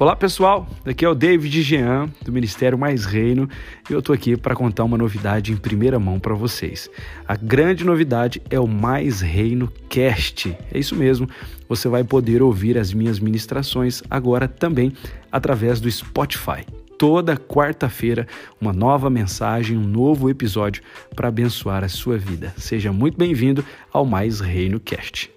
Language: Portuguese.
Olá pessoal, aqui é o David Jean do Ministério Mais Reino e eu estou aqui para contar uma novidade em primeira mão para vocês. A grande novidade é o Mais Reino Cast. É isso mesmo, você vai poder ouvir as minhas ministrações agora também através do Spotify. Toda quarta-feira, uma nova mensagem, um novo episódio para abençoar a sua vida. Seja muito bem-vindo ao Mais Reino Cast.